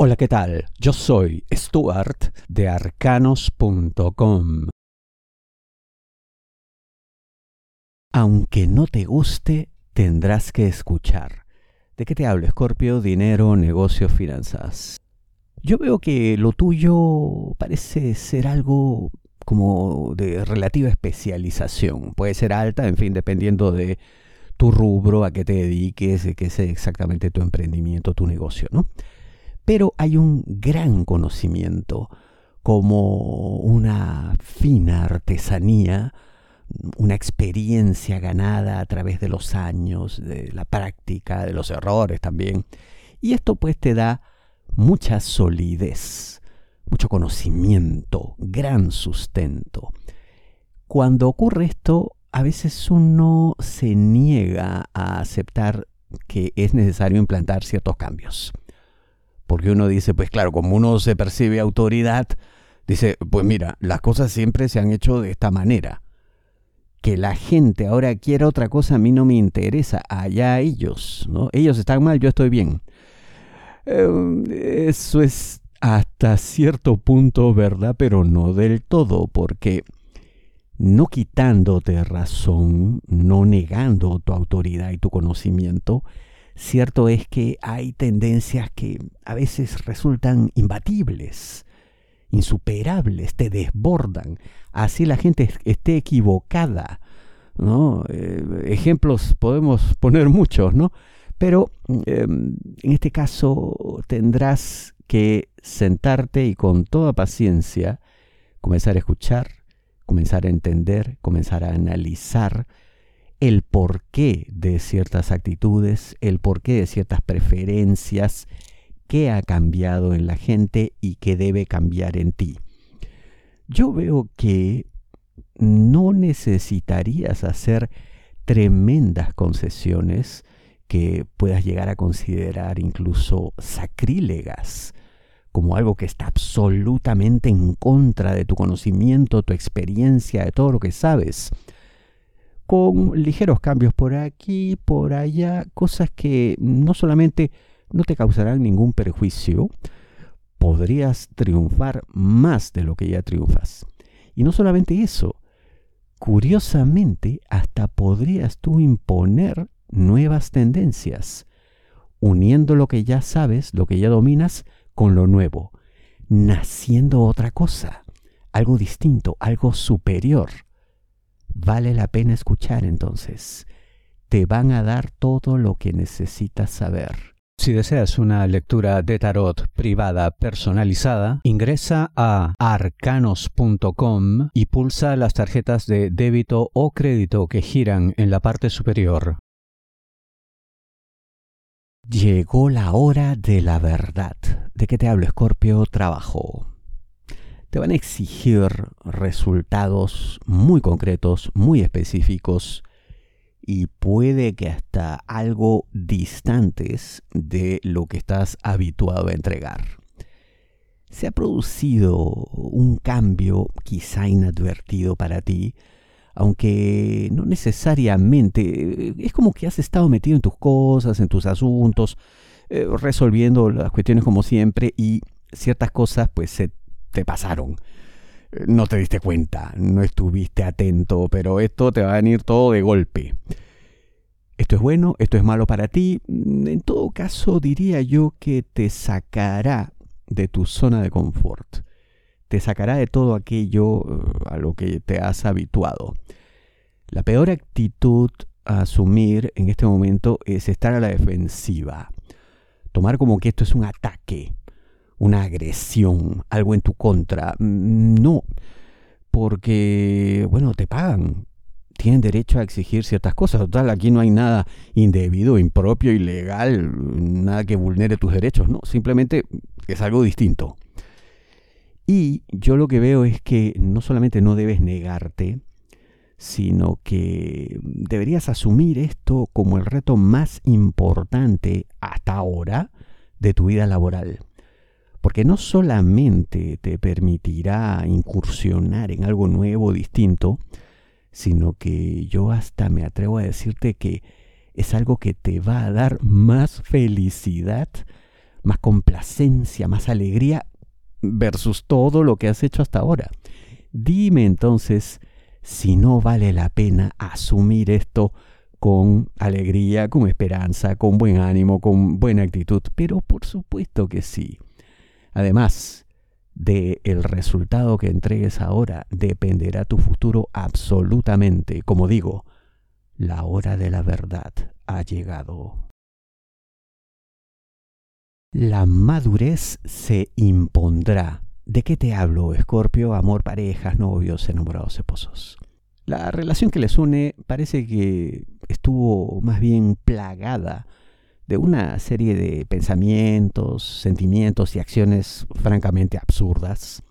Hola, ¿qué tal? Yo soy Stuart de arcanos.com. Aunque no te guste, tendrás que escuchar. ¿De qué te hablo, Escorpio? Dinero, negocios, finanzas. Yo veo que lo tuyo parece ser algo como de relativa especialización. Puede ser alta, en fin, dependiendo de tu rubro, a qué te dediques, de qué es exactamente tu emprendimiento, tu negocio, ¿no? Pero hay un gran conocimiento como una fina artesanía, una experiencia ganada a través de los años, de la práctica, de los errores también. Y esto pues te da mucha solidez, mucho conocimiento, gran sustento. Cuando ocurre esto, a veces uno se niega a aceptar que es necesario implantar ciertos cambios. Porque uno dice, pues claro, como uno se percibe autoridad, dice, pues mira, las cosas siempre se han hecho de esta manera. Que la gente ahora quiera otra cosa a mí no me interesa, allá ellos, ¿no? Ellos están mal, yo estoy bien. Em, eso es hasta cierto punto verdad, pero no del todo, porque no quitándote razón, no negando tu autoridad y tu conocimiento, Cierto es que hay tendencias que a veces resultan imbatibles, insuperables, te desbordan. Así la gente esté equivocada. ¿no? Eh, ejemplos podemos poner muchos, ¿no? Pero em, en este caso tendrás que sentarte y con toda paciencia comenzar a escuchar, comenzar a entender, comenzar a analizar el porqué de ciertas actitudes, el porqué de ciertas preferencias, qué ha cambiado en la gente y qué debe cambiar en ti. Yo veo que no necesitarías hacer tremendas concesiones que puedas llegar a considerar incluso sacrílegas, como algo que está absolutamente en contra de tu conocimiento, tu experiencia, de todo lo que sabes con ligeros cambios por aquí, por allá, cosas que no solamente no te causarán ningún perjuicio, podrías triunfar más de lo que ya triunfas. Y no solamente eso, curiosamente hasta podrías tú imponer nuevas tendencias, uniendo lo que ya sabes, lo que ya dominas, con lo nuevo, naciendo otra cosa, algo distinto, algo superior vale la pena escuchar entonces. Te van a dar todo lo que necesitas saber. Si deseas una lectura de tarot privada personalizada, ingresa a arcanos.com y pulsa las tarjetas de débito o crédito que giran en la parte superior. Llegó la hora de la verdad. ¿De qué te hablo, Escorpio? Trabajo te van a exigir resultados muy concretos, muy específicos y puede que hasta algo distantes de lo que estás habituado a entregar. Se ha producido un cambio quizá inadvertido para ti, aunque no necesariamente, es como que has estado metido en tus cosas, en tus asuntos, eh, resolviendo las cuestiones como siempre y ciertas cosas pues se te pasaron. Eh, no te diste cuenta, no estuviste atento, pero esto te va a venir todo de golpe. Esto es bueno, esto es malo para ti. Mm, en todo caso, diría yo que te sacará de tu zona de confort. Te sacará de todo aquello eh, a lo que te has habituado. La peor actitud a asumir en este momento es estar a la defensiva. Tomar como que esto es un ataque una agresión, algo en tu contra. Mm, no, porque, bueno, te pagan. Tienen derecho a exigir ciertas cosas. Total, aquí no hay nada indebido, impropio, ilegal, nada que vulnere tus derechos. No, simplemente es algo distinto. Y yo lo que veo es que no solamente no debes negarte, sino que deberías asumir esto como el reto más importante hasta ahora de tu vida laboral porque no solamente te permitirá incursionar en algo nuevo, distinto, sino que yo hasta me atrevo a decirte que es algo que te va a dar más felicidad, más complacencia, más alegría versus todo lo que has hecho hasta ahora. Dime entonces si no vale la pena asumir esto con alegría, con esperanza, con buen ánimo, con buena actitud, pero por supuesto que sí. Además, de el resultado que entregues ahora dependerá tu futuro absolutamente. Como digo, la hora de la verdad ha llegado. La madurez se impondrá. ¿De qué te hablo, Escorpio? Amor, parejas, novios, enamorados, esposos. La relación que les une parece que estuvo más bien plagada de una serie de pensamientos, sentimientos y acciones francamente absurdas,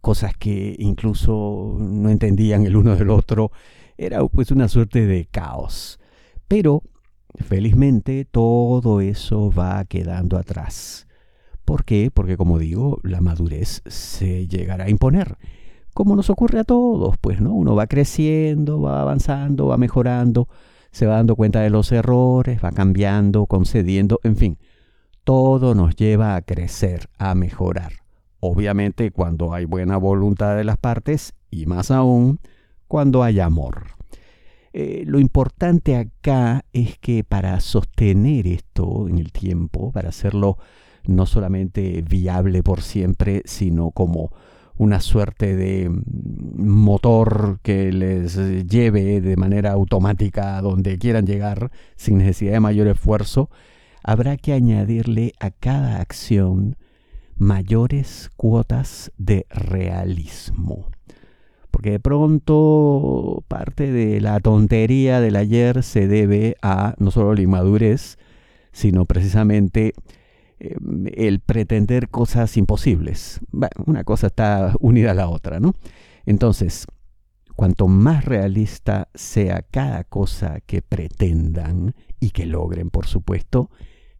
cosas que incluso no entendían el uno del otro, era pues una suerte de caos. Pero felizmente todo eso va quedando atrás. ¿Por qué? Porque como digo, la madurez se llegará a imponer como nos ocurre a todos, pues, ¿no? Uno va creciendo, va avanzando, va mejorando, se va dando cuenta de los errores, va cambiando, concediendo, en fin, todo nos lleva a crecer, a mejorar. Obviamente cuando hay buena voluntad de las partes y más aún cuando hay amor. Eh, lo importante acá es que para sostener esto en el tiempo, para hacerlo no solamente viable por siempre, sino como una suerte de mm, motor que les lleve de manera automática a donde quieran llegar sin necesidad de mayor esfuerzo, habrá que añadirle a cada acción mayores cuotas de realismo. Porque de pronto parte de la tontería del ayer se debe a no solo la inmadurez, sino precisamente Em, el pretender cosas imposibles. una cosa está unida a la otra, ¿no? Entonces, cuanto más realista sea cada cosa que pretendan y que logren, por supuesto,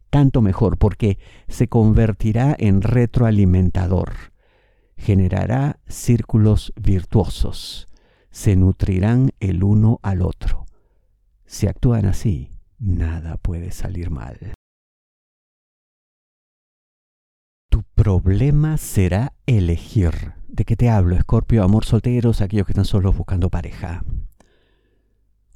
tanto mejor, porque se convertirá en retroalimentador, generará círculos virtuosos, se nutrirán el uno al otro. Si actúan así, nada puede salir mal. Problema será elegir. ¿De qué te hablo, Escorpio? Amor solteros, aquellos que están solos buscando pareja.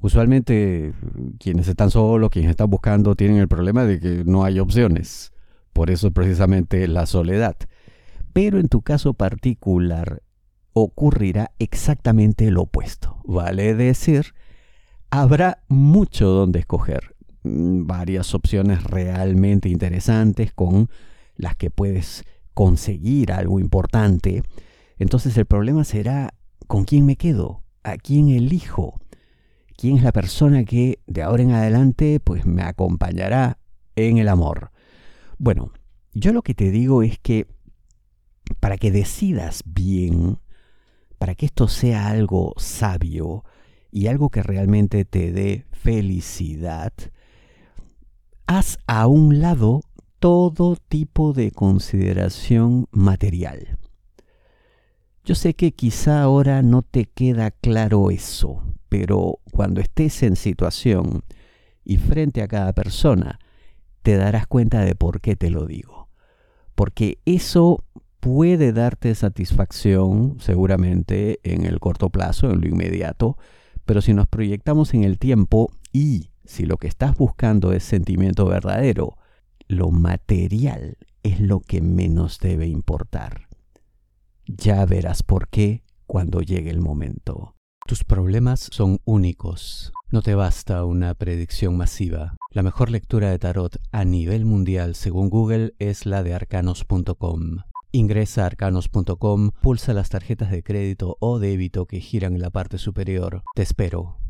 Usualmente quienes están solos, quienes están buscando, tienen el problema de que no hay opciones. Por eso precisamente la soledad. Pero en tu caso particular ocurrirá exactamente lo opuesto. Vale decir, habrá mucho donde escoger. Mm, varias opciones realmente interesantes con las que puedes conseguir algo importante, entonces el problema será con quién me quedo, a quién elijo, quién es la persona que de ahora en adelante pues me acompañará en el amor. Bueno, yo lo que te digo es que para que decidas bien, para que esto sea algo sabio y algo que realmente te dé felicidad, haz a un lado todo tipo de consideración material. Yo sé que quizá ahora no te queda claro eso, pero cuando estés en situación y frente a cada persona, te darás cuenta de por qué te lo digo. Porque eso puede darte satisfacción seguramente en el corto plazo, en lo inmediato, pero si nos proyectamos en el tiempo y si lo que estás buscando es sentimiento verdadero, lo material es lo que menos debe importar. Ya verás por qué cuando llegue el momento. Tus problemas son únicos. No te basta una predicción masiva. La mejor lectura de tarot a nivel mundial según Google es la de arcanos.com. Ingresa a arcanos.com, pulsa las tarjetas de crédito o débito que giran en la parte superior. Te espero.